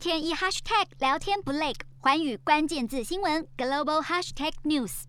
天一 hashtag 聊天不累，寰宇关键字新闻 global hashtag news。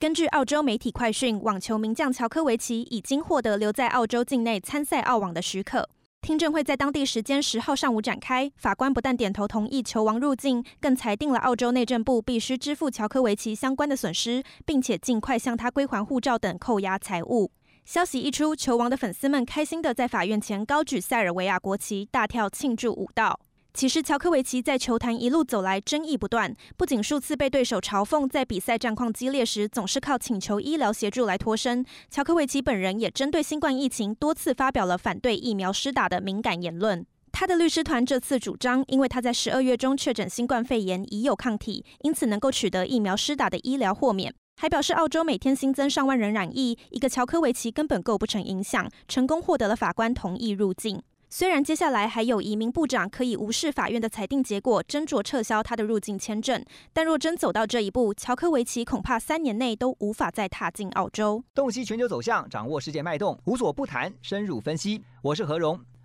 根据澳洲媒体快讯，网球名将乔科维奇已经获得留在澳洲境内参赛澳网的许可。听证会在当地时间十号上午展开，法官不但点头同意球王入境，更裁定了澳洲内政部必须支付乔科维奇相关的损失，并且尽快向他归还护照等扣押财物。消息一出，球王的粉丝们开心地在法院前高举塞尔维亚国旗，大跳庆祝舞蹈。其实，乔科维奇在球坛一路走来，争议不断，不仅数次被对手嘲讽，在比赛战况激烈时总是靠请求医疗协助来脱身。乔科维奇本人也针对新冠疫情多次发表了反对疫苗施打的敏感言论。他的律师团这次主张，因为他在十二月中确诊新冠肺炎，已有抗体，因此能够取得疫苗施打的医疗豁免。还表示，澳洲每天新增上万人染疫，一个乔科维奇根本构不成影响，成功获得了法官同意入境。虽然接下来还有移民部长可以无视法院的裁定结果，斟酌撤销他的入境签证，但若真走到这一步，乔科维奇恐怕三年内都无法再踏进澳洲。洞悉全球走向，掌握世界脉动，无所不谈，深入分析。我是何荣，